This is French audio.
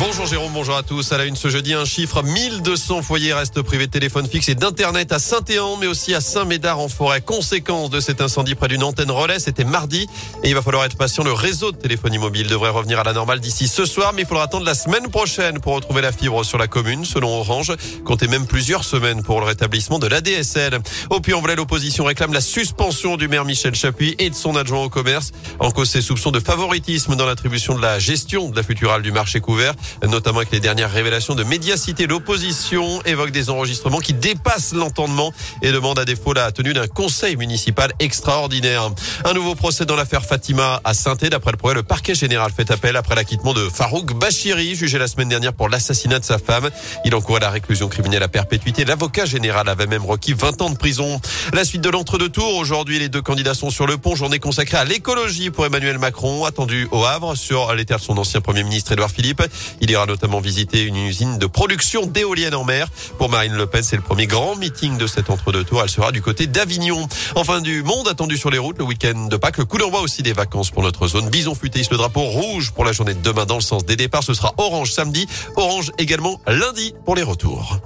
Bonjour Jérôme, bonjour à tous. À la une ce jeudi, un chiffre 1200 foyers restent privés de téléphone fixe et d'internet à Saint-Éan, mais aussi à Saint-Médard en forêt. Conséquence de cet incendie près d'une antenne relais, c'était mardi et il va falloir être patient. Le réseau de téléphonie mobile devrait revenir à la normale d'ici ce soir, mais il faudra attendre la semaine prochaine pour retrouver la fibre sur la commune, selon Orange. Comptez même plusieurs semaines pour le rétablissement de l'ADSL. Au Puy-en-Velay, l'opposition réclame la suspension du maire Michel Chapuis et de son adjoint au commerce. En cause, ses soupçons de favoritisme dans l'attribution de la gestion de la futurale du marché couvert notamment avec les dernières révélations de médiacité. L'opposition évoque des enregistrements qui dépassent l'entendement et demande à défaut la tenue d'un conseil municipal extraordinaire. Un nouveau procès dans l'affaire Fatima à saint D'après le progrès, le parquet général fait appel après l'acquittement de Farouk Bachiri, jugé la semaine dernière pour l'assassinat de sa femme. Il encourait la réclusion criminelle à perpétuité. L'avocat général avait même requis 20 ans de prison. La suite de l'entre-deux tours. Aujourd'hui, les deux candidats sont sur le pont. Journée consacrée à l'écologie pour Emmanuel Macron, attendu au Havre sur les terres de son ancien premier ministre Édouard Philippe. Il ira notamment visiter une usine de production d'éoliennes en mer. Pour Marine Le Pen, c'est le premier grand meeting de cet entre-deux tours. Elle sera du côté d'Avignon. Enfin, du monde attendu sur les routes le week-end de Pâques. Le coup d'envoi aussi des vacances pour notre zone. Bison futéis, le drapeau rouge pour la journée de demain dans le sens des départs. Ce sera orange samedi, orange également lundi pour les retours.